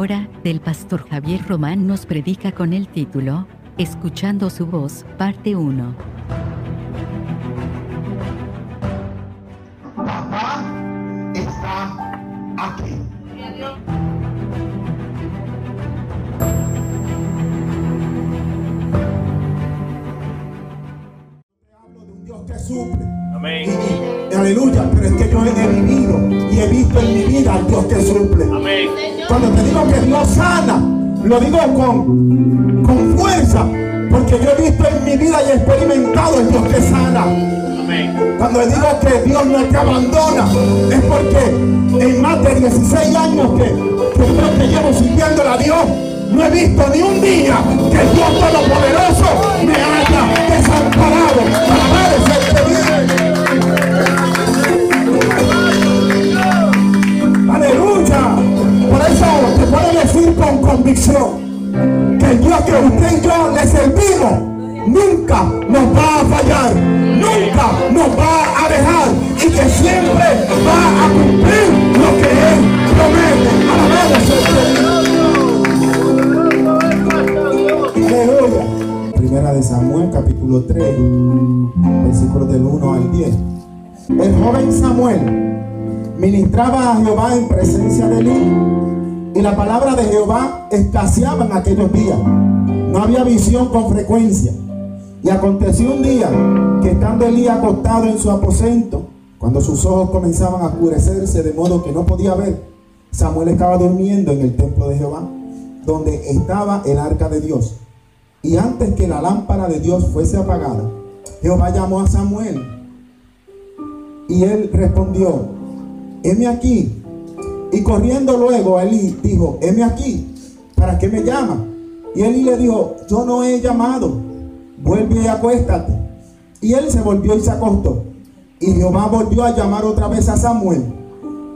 hora del pastor Javier Román nos predica con el título Escuchando su voz, parte 1. Lo digo con, con fuerza, porque yo he visto en mi vida y he experimentado el Dios que sana. Amén. Cuando digo que Dios no te abandona, es porque en más de 16 años que, que creo que llevo sirviéndole a Dios, no he visto ni un día que el Dios Todopoderoso me haya desamparado. Con convicción que el Dios que usted y yo le servimos nunca nos va a fallar, nunca nos va a dejar y que siempre va a cumplir lo que Él promete. Alabado sea. Primera de Samuel, capítulo 3, versículos del 1 al 10. El joven Samuel ministraba a Jehová en presencia de Elí. Y la palabra de Jehová escaseaba en aquellos días. No había visión con frecuencia. Y aconteció un día que estando Elí acostado en su aposento, cuando sus ojos comenzaban a oscurecerse de modo que no podía ver, Samuel estaba durmiendo en el templo de Jehová, donde estaba el arca de Dios. Y antes que la lámpara de Dios fuese apagada, Jehová llamó a Samuel. Y él respondió, heme aquí. Y corriendo luego a Elí dijo, heme aquí, ¿para qué me llama? Y Elí le dijo, yo no he llamado, vuelve y acuéstate. Y él se volvió y se acostó. Y Jehová volvió a llamar otra vez a Samuel.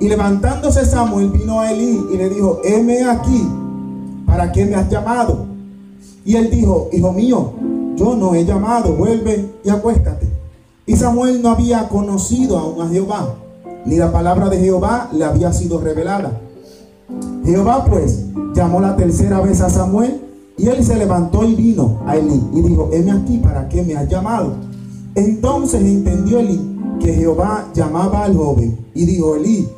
Y levantándose Samuel vino a Elí y le dijo, heme aquí, ¿para qué me has llamado? Y él dijo, hijo mío, yo no he llamado, vuelve y acuéstate. Y Samuel no había conocido aún a Jehová, ni la palabra de Jehová le había sido revelada. Jehová pues llamó la tercera vez a Samuel y él se levantó y vino a Elí y dijo, heme aquí, ¿para qué me has llamado? Entonces entendió Elí que Jehová llamaba al joven y dijo, Elí,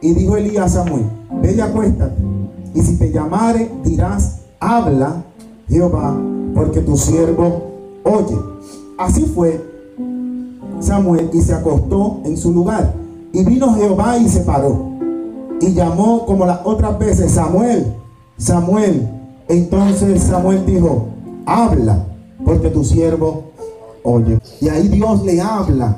y dijo Elí a Samuel, ve y acuéstate, y si te llamare dirás, habla Jehová, porque tu siervo oye. Así fue Samuel y se acostó en su lugar. Y vino Jehová y se paró. Y llamó como las otras veces, Samuel, Samuel. Entonces Samuel dijo, habla, porque tu siervo oye. Y ahí Dios le habla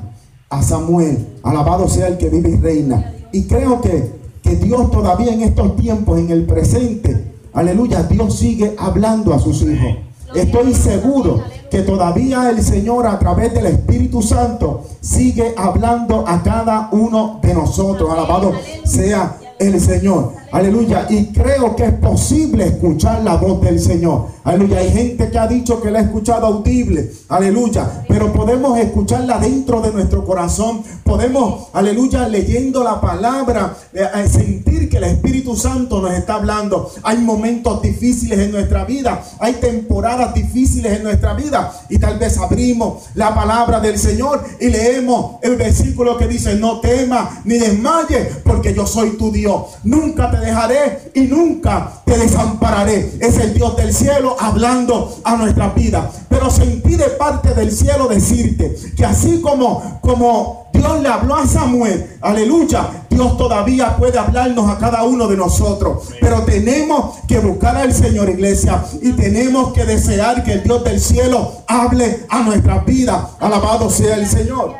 a Samuel. Alabado sea el que vive y reina. Y creo que, que Dios todavía en estos tiempos, en el presente, aleluya, Dios sigue hablando a sus hijos. Estoy seguro que todavía el Señor a través del Espíritu Santo sigue hablando a cada uno de nosotros. Alabado sea el Señor. Aleluya. Y creo que es posible escuchar la voz del Señor. Aleluya. Hay gente que ha dicho que la ha escuchado audible. Aleluya. Pero podemos escucharla dentro de nuestro corazón. Podemos, aleluya, leyendo la palabra, eh, eh, sentir que el Espíritu Santo nos está hablando. Hay momentos difíciles en nuestra vida. Hay temporadas difíciles en nuestra vida. Y tal vez abrimos la palabra del Señor y leemos el versículo que dice, no temas ni desmayes porque yo soy tu Dios. Nunca te dejaré y nunca te desampararé. Es el Dios del cielo hablando a nuestra vida. Pero sentí de parte del cielo decirte que así como, como Dios le habló a Samuel, aleluya, Dios todavía puede hablarnos a cada uno de nosotros. Pero tenemos que buscar al Señor, iglesia, y tenemos que desear que el Dios del cielo hable a nuestra vida. Alabado sea el Señor.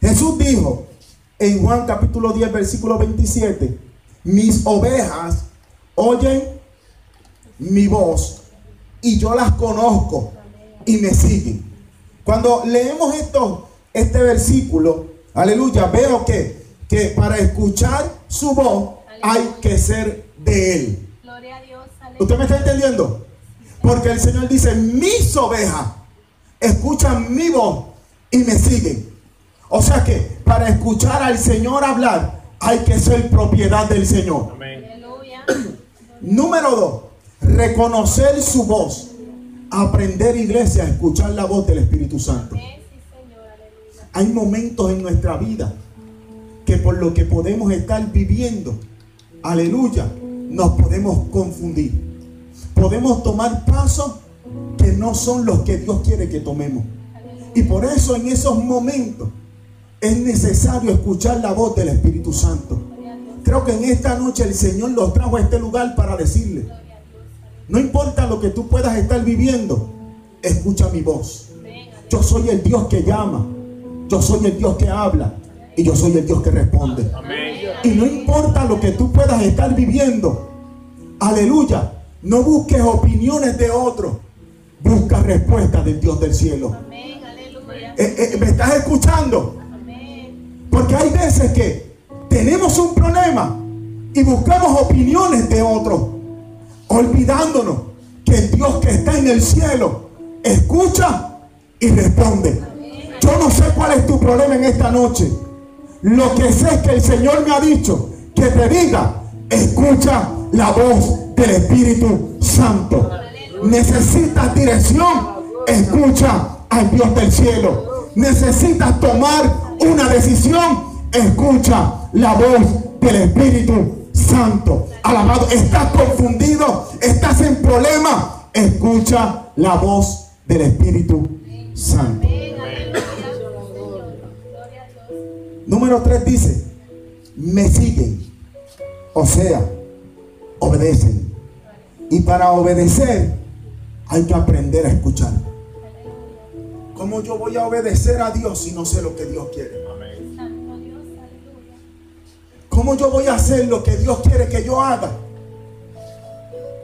Jesús dijo en Juan capítulo 10, versículo 27, mis ovejas oyen mi voz y yo las conozco y me siguen. Cuando leemos esto, este versículo, aleluya, veo que, que para escuchar su voz hay que ser de Él. Gloria a Dios, aleluya. ¿Usted me está entendiendo? Porque el Señor dice, mis ovejas escuchan mi voz y me siguen. O sea que para escuchar al Señor hablar, hay que ser propiedad del Señor. Aleluya. Número dos, reconocer su voz. Aprender, iglesia, a escuchar la voz del Espíritu Santo. Amén, sí, Señor. Aleluya. Hay momentos en nuestra vida que por lo que podemos estar viviendo, aleluya, nos podemos confundir. Podemos tomar pasos que no son los que Dios quiere que tomemos. Y por eso en esos momentos es necesario escuchar la voz del Espíritu Santo. Creo que en esta noche el Señor los trajo a este lugar para decirle, no importa lo que tú puedas estar viviendo, escucha mi voz. Yo soy el Dios que llama, yo soy el Dios que habla y yo soy el Dios que responde. Y no importa lo que tú puedas estar viviendo, aleluya, no busques opiniones de otros, busca respuestas del Dios del cielo. Eh, eh, ¿Me estás escuchando? Porque hay veces que tenemos un problema y buscamos opiniones de otros, olvidándonos que el Dios que está en el cielo escucha y responde. Yo no sé cuál es tu problema en esta noche. Lo que sé es que el Señor me ha dicho que te diga, escucha la voz del Espíritu Santo. Necesitas dirección, escucha al Dios del cielo. Necesitas tomar una decisión, escucha la voz del Espíritu Santo. Alabado, estás confundido, estás en problema, escucha la voz del Espíritu Santo. Número 3 dice, me siguen, o sea, obedecen. Y para obedecer hay que aprender a escuchar. ¿Cómo yo voy a obedecer a Dios si no sé lo que Dios quiere? ¿Cómo yo voy a hacer lo que Dios quiere que yo haga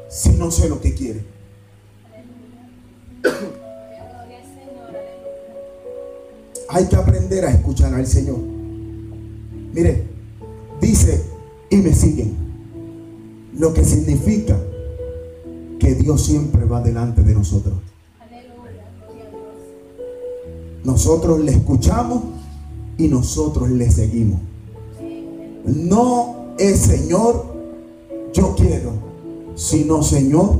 si no sé lo que quiere? Hay que aprender a escuchar al Señor. Mire, dice, y me siguen. Lo que significa que Dios siempre va delante de nosotros. Nosotros le escuchamos y nosotros le seguimos. No es Señor, yo quiero, sino Señor,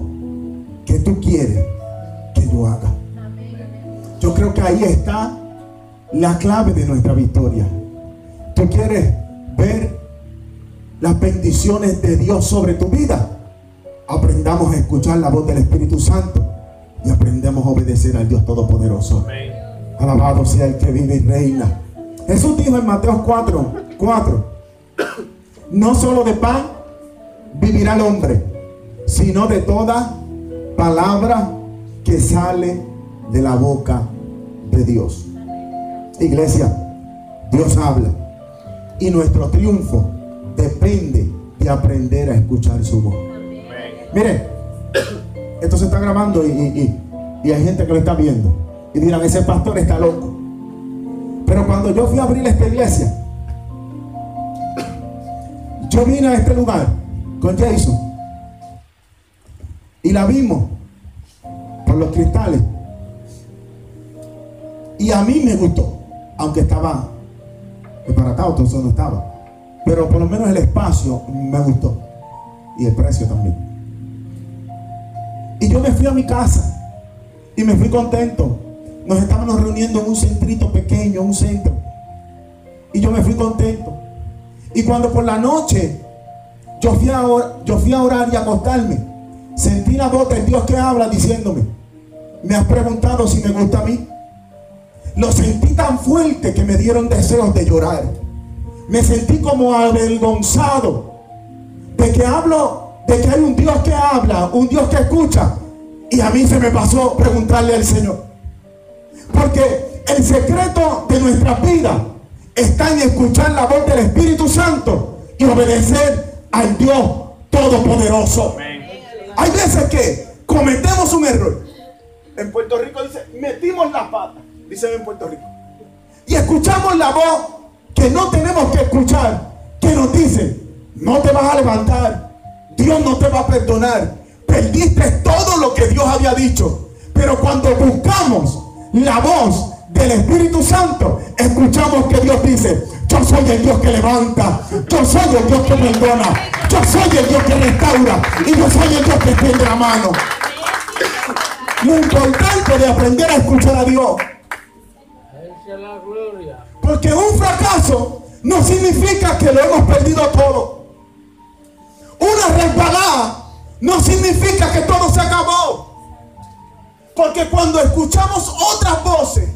que tú quieres que yo haga. Yo creo que ahí está la clave de nuestra victoria. ¿Tú quieres ver las bendiciones de Dios sobre tu vida? Aprendamos a escuchar la voz del Espíritu Santo y aprendemos a obedecer al Dios Todopoderoso. Alabado sea el que vive y reina. Jesús dijo en Mateo 4, 4, no solo de pan vivirá el hombre, sino de toda palabra que sale de la boca de Dios. Iglesia, Dios habla. Y nuestro triunfo depende de aprender a escuchar su voz. Mire, esto se está grabando y, y- hay gente que lo está viendo. Y dirán, ese pastor está loco. Pero cuando yo fui a abrir esta iglesia, yo vine a este lugar con Jason. Y la vimos por los cristales. Y a mí me gustó, aunque estaba desbaratado, entonces no estaba. Pero por lo menos el espacio me gustó. Y el precio también. Y yo me fui a mi casa. Y me fui contento. Nos estábamos reuniendo en un centrito pequeño, un centro. Y yo me fui contento. Y cuando por la noche yo fui a, orar y a acostarme, sentí la voz de Dios que habla diciéndome, me has preguntado si me gusta a mí. Lo sentí tan fuerte que me dieron deseos de llorar. Me sentí como avergonzado de que hablo, de que hay un Dios que habla, un Dios que escucha. Y a mí se me pasó preguntarle al Señor. Porque el secreto de nuestra vida está en escuchar la voz del Espíritu Santo y obedecer al Dios Todopoderoso. Hay veces que cometemos un error. En Puerto Rico dice, metimos la pata, dicen en Puerto Rico. Y escuchamos la voz que no tenemos que escuchar, que nos dice, no te vas a levantar, Dios no te va a perdonar, perdiste todo lo que Dios había dicho. Pero cuando buscamos la voz de del Espíritu Santo, escuchamos que Dios dice, yo soy el Dios que levanta, yo soy el Dios que perdona, yo soy el Dios que restaura y yo soy el Dios que extiende la mano. Lo importante de aprender a escuchar a Dios. Porque un fracaso no significa que lo hemos perdido todo. Una resbalada no significa que todo se acabó. Porque cuando escuchamos otras voces,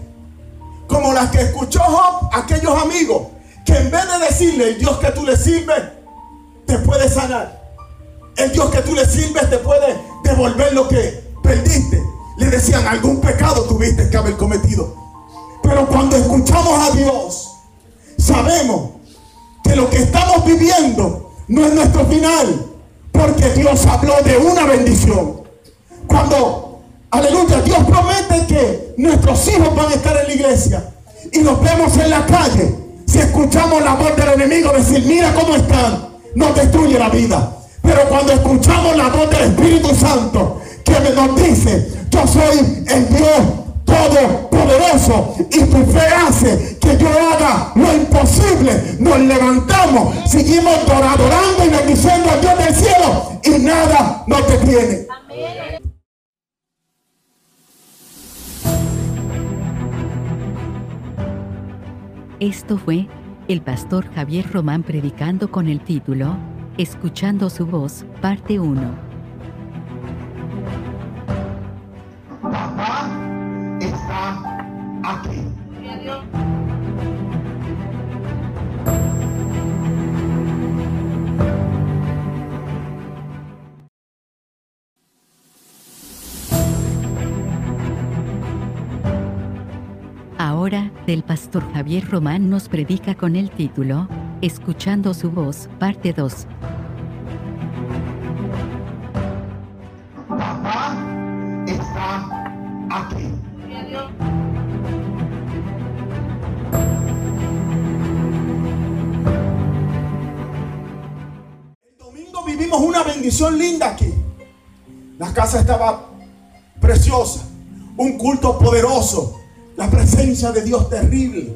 como las que escuchó Job, aquellos amigos, que en vez de decirle el Dios que tú le sirves, te puede sanar. El Dios que tú le sirves te puede devolver lo que perdiste. Le decían, algún pecado tuviste que haber cometido. Pero cuando escuchamos a Dios, sabemos que lo que estamos viviendo no es nuestro final, porque Dios habló de una bendición. Cuando, aleluya, Dios promete que nuestros hijos van a estar en la iglesia y los vemos en la calle, si escuchamos la voz del enemigo decir, mira cómo están, nos destruye la vida. Pero cuando escuchamos la voz del Espíritu Santo, que nos dice, yo soy el Dios todopoderoso y tu fe hace que yo haga lo imposible. Nos levantamos, seguimos adorando y bendiciendo a Dios del cielo y nada nos detiene. Esto fue el pastor Javier Román predicando con el título Escuchando su voz, parte 1. Ahora, del pastor Javier Román nos predica con el título Escuchando su voz, parte 2. Papá está aquí. El domingo vivimos una bendición linda aquí. La casa estaba preciosa, un culto poderoso, la presencia de Dios terrible.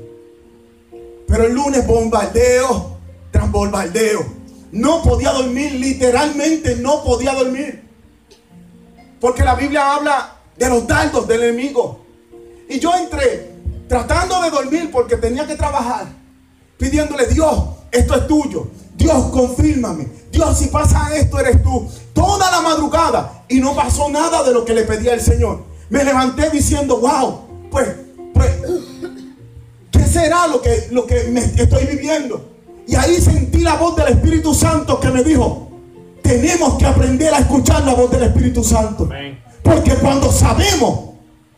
Pero el lunes bombardeo tras bombardeo. No podía dormir, literalmente no podía dormir. Porque la Biblia habla de los dardos del enemigo. Y yo entré tratando de dormir porque tenía que trabajar, pidiéndole, Dios, esto es tuyo. Dios, confírmame. Dios, si pasa esto, eres tú. Toda la madrugada. Y no pasó nada de lo que le pedía el Señor. Me levanté diciendo, wow, pues, pues, ¿qué será lo que, lo que me estoy viviendo? Y ahí sentí la voz del Espíritu Santo que me dijo, tenemos que aprender a escuchar la voz del Espíritu Santo. Porque cuando sabemos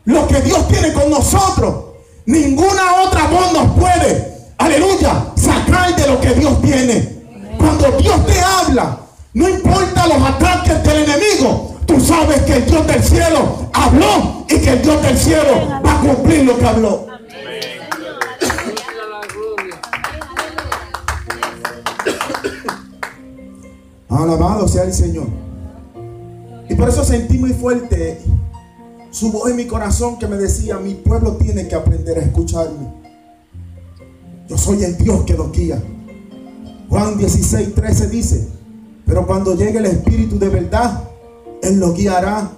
lo que Dios tiene con nosotros, ninguna otra voz nos puede, aleluya, sacar de lo que Dios tiene. Cuando Dios te habla, no importa los ataques del enemigo, tú sabes que el Dios del cielo habló y que el Dios del cielo cumplir lo que habló. Alabado sea el Señor. Y por eso sentí muy fuerte su voz en mi corazón que me decía, mi pueblo tiene que aprender a escucharme. Yo soy el Dios que los guía. Juan 16, 13 dice, pero cuando llegue el Espíritu de verdad, Él los guiará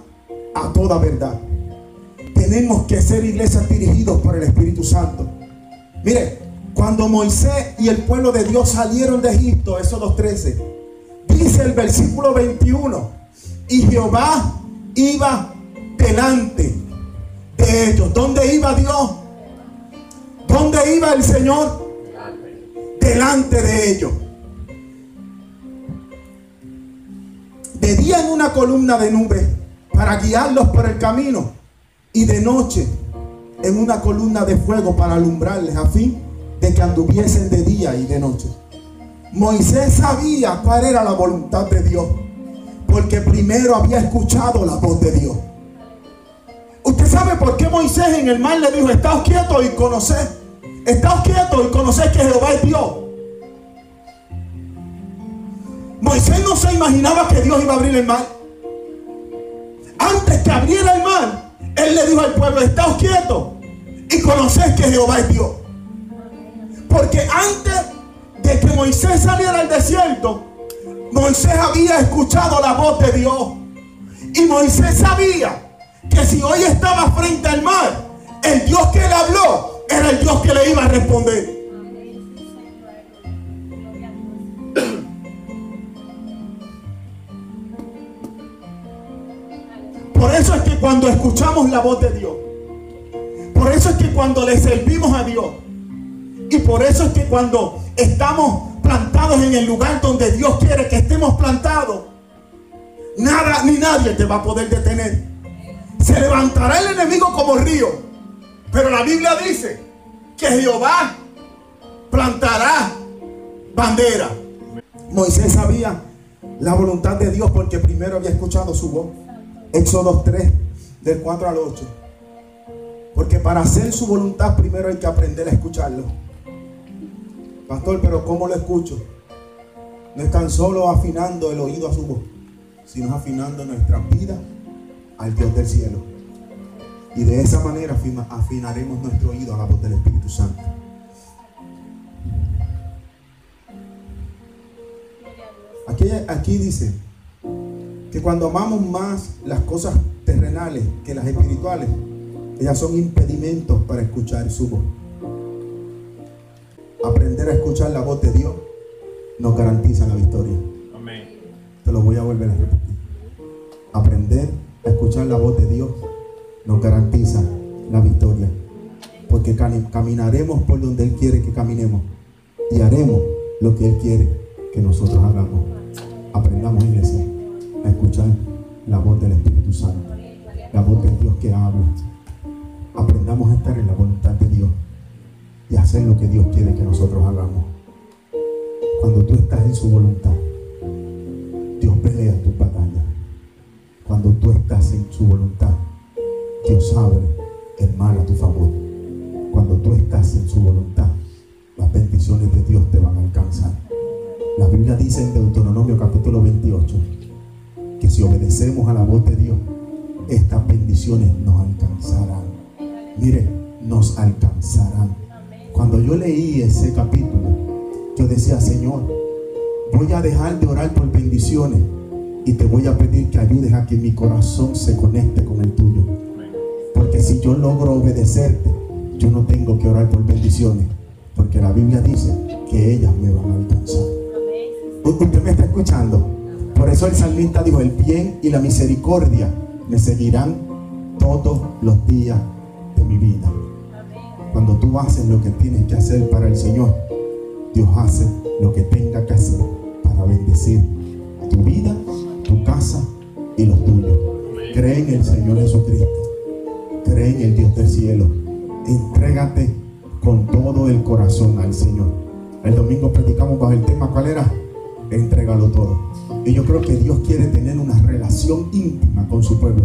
a toda verdad. Tenemos que ser iglesias dirigidos por el Espíritu Santo. Mire, cuando Moisés y el pueblo de Dios salieron de Egipto, Éxodo 13, dice el versículo 21, y Jehová iba delante de ellos. ¿Dónde iba Dios? ¿Dónde iba el Señor? Delante de ellos. De día en una columna de nube para guiarlos por el camino y de noche en una columna de fuego para alumbrarles a fin de que anduviesen de día y de noche. Moisés sabía cuál era la voluntad de Dios, porque primero había escuchado la voz de Dios. ¿Usted sabe por qué Moisés en el mar le dijo, estáos quietos y conoced? Estáos quietos y conoced que Jehová es Dios. Moisés no se imaginaba que Dios iba a abrir el mar. Antes que abriera el mar, él le dijo al pueblo, estáos quietos y conocer que Jehová es Dios. Porque antes de que Moisés saliera al desierto, Moisés había escuchado la voz de Dios. Y Moisés sabía que si hoy estaba frente al mar, el Dios que le habló era el Dios que le iba a responder. Cuando escuchamos la voz de Dios, por eso es que cuando le servimos a Dios, y por eso es que cuando estamos plantados en el lugar donde Dios quiere que estemos plantados, nada ni nadie te va a poder detener. Se levantará el enemigo como río, pero la Biblia dice que Jehová plantará bandera. Moisés sabía la voluntad de Dios porque primero había escuchado su voz. Éxodo 3, del 4 al 8. Porque para hacer su voluntad primero hay que aprender a escucharlo. Pastor, pero ¿cómo lo escucho? No es tan solo afinando el oído a su voz, sino afinando nuestra vida al Dios del cielo. Y de esa manera afinaremos nuestro oído a la voz del Espíritu Santo. Aquí, aquí dice, que cuando amamos más las cosas terrenales que las espirituales, ellas son impedimentos para escuchar su voz. Aprender a escuchar la voz de Dios nos garantiza la victoria. Amén. Te lo voy a volver a repetir. Aprender a escuchar la voz de Dios nos garantiza la victoria. Porque caminaremos por donde Él quiere que caminemos y haremos lo que Él quiere que nosotros hagamos. Aprendamos, iglesia escuchar la voz del Espíritu Santo, la voz de Dios que habla. Aprendamos a estar en la voluntad de Dios y hacer lo que Dios quiere que nosotros hagamos. Cuando tú estás en su voluntad, Dios pelea tu batalla. Cuando tú estás en su voluntad, Dios abre el mal a tu favor. Cuando tú estás en su voluntad, las bendiciones de Dios te van a alcanzar. La Biblia dice en Deuteronomio capítulo 28, que si obedecemos a la voz de Dios, estas bendiciones nos alcanzarán. Mire, nos alcanzarán. Cuando yo leí ese capítulo, yo decía, Señor, voy a dejar de orar por bendiciones y te voy a pedir que ayudes a que mi corazón se conecte con el tuyo. Porque si yo logro obedecerte, yo no tengo que orar por bendiciones, porque la Biblia dice que ellas me van a alcanzar. ¿Usted me está escuchando? Por eso el salmista dijo, el bien y la misericordia me seguirán todos los días de mi vida. Cuando tú haces lo que tienes que hacer para el Señor, Dios hace lo que tenga que hacer para bendecir tu vida, tu casa y los tuyos. Cree en el Señor Jesucristo. Cree en el Dios del cielo. Entrégate con todo el corazón al Señor. El domingo predicamos bajo el tema, ¿cuál era? Entrégalo todo. Y yo creo que Dios quiere tener una relación íntima con su pueblo.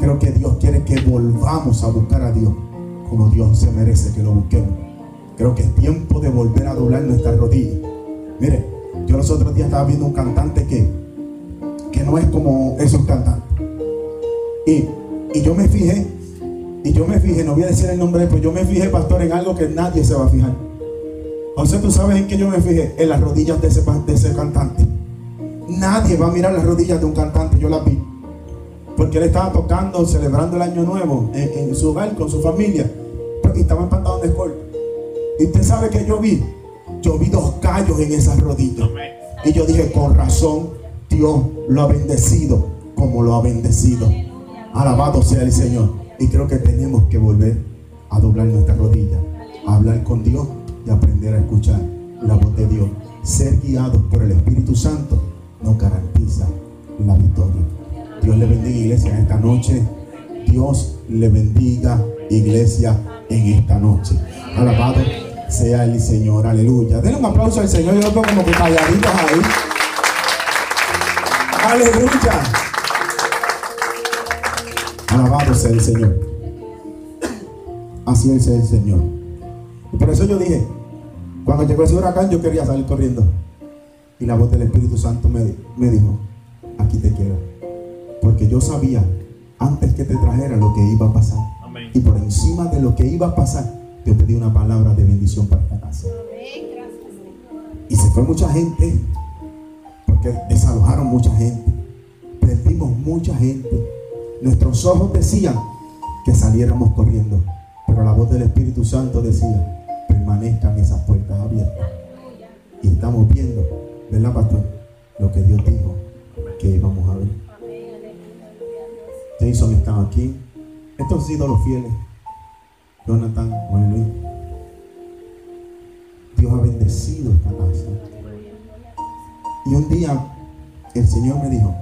Creo que Dios quiere que volvamos a buscar a Dios como Dios se merece que lo busquemos. Creo que es tiempo de volver a doblar nuestras rodillas. Mire, yo los otros días estaba viendo un cantante que, que no es como esos cantantes. Y, y yo me fijé, y yo me fijé, no voy a decir el nombre, pero yo me fijé, pastor, en algo que nadie se va a fijar. José, ¿tú sabes en qué yo me fijé? En las rodillas de ese, de ese cantante. Nadie va a mirar las rodillas de un cantante, yo las vi. Porque él estaba tocando, celebrando el año nuevo en, su hogar con su familia. Y estaba en pantalón de. Y usted sabe que yo vi. Yo vi dos callos en esas rodillas. Y yo dije, con razón, Dios lo ha bendecido como lo ha bendecido. Alabado sea el Señor. Y creo que tenemos que volver a doblar nuestras rodillas, a hablar con Dios y aprender a escuchar la voz de Dios. Ser guiados por el Espíritu Santo nos garantiza la victoria. Dios le bendiga iglesia en esta noche. Dios le bendiga iglesia en esta noche. Alabado sea el Señor. Aleluya. Denle un aplauso al Señor. Yo lo como que calladitos ahí. Aleluya. Alabado sea el Señor. Así es el Señor. Y por eso yo dije, cuando llegó ese huracán yo quería salir corriendo. Y la voz del Espíritu Santo me, me dijo, aquí te quiero. Porque yo sabía antes que te trajera lo que iba a pasar. Y por encima de lo que iba a pasar, Dios te dio una palabra de bendición para esta casa. Y se fue mucha gente, porque desalojaron mucha gente. Perdimos mucha gente. Nuestros ojos decían que saliéramos corriendo. Pero la voz del Espíritu Santo decía, permanezcan esas puertas abiertas. Y estamos viendo, ¿verdad, pastor? Lo que Dios dijo que íbamos a ver. Jason están aquí. Estos han sido los fieles. Jonathan, Juan Luis. Dios ha bendecido esta casa. Y un día el Señor me dijo,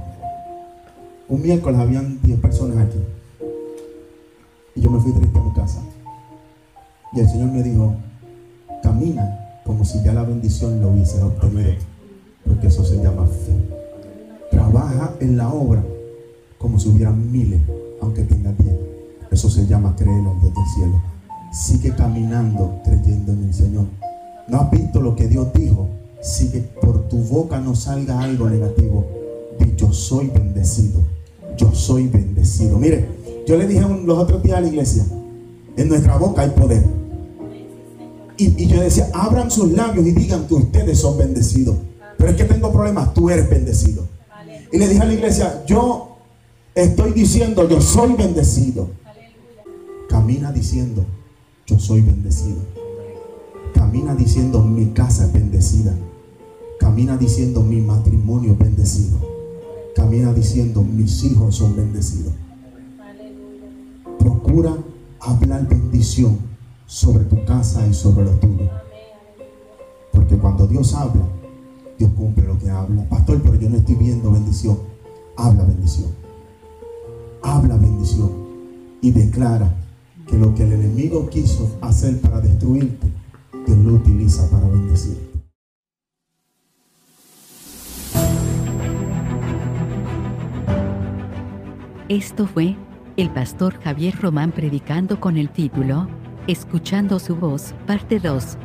un miércoles habían 10 personas aquí. Y yo me fui triste a mi casa. Y el Señor me dijo, camina como si ya la bendición lo hubiese obtenido. Porque eso se llama fe. Trabaja en la obra como si hubieran miles, aunque tengas diez. Eso se llama creer al Dios del cielo. Sigue caminando creyendo en el Señor. ¿No has visto lo que Dios dijo? Sigue por tu boca no salga algo negativo. Di yo soy bendecido. Yo soy bendecido. Mire, yo le dije los otros días a la iglesia, en nuestra boca hay poder. Y, yo decía, abran sus labios y digan que ustedes son bendecidos. Pero es que tengo problemas, tú eres bendecido. Y le dije a la iglesia, yo estoy diciendo, yo soy bendecido. Camina diciendo, yo soy bendecido. Camina diciendo, mi casa es bendecida. Camina diciendo, mi matrimonio es bendecido. Camina diciendo, mis hijos son bendecidos. Procura hablar bendición sobre tu casa y sobre lo tuyo. Porque cuando Dios habla, Dios cumple lo que habla. Pastor, pero yo no estoy viendo bendición. Habla bendición. Habla bendición. Y declara que lo que el enemigo quiso hacer para destruirte, Dios lo utiliza para bendecirte. Esto fue el pastor Javier Román predicando con el título Escuchando su voz, parte 2.